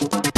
you.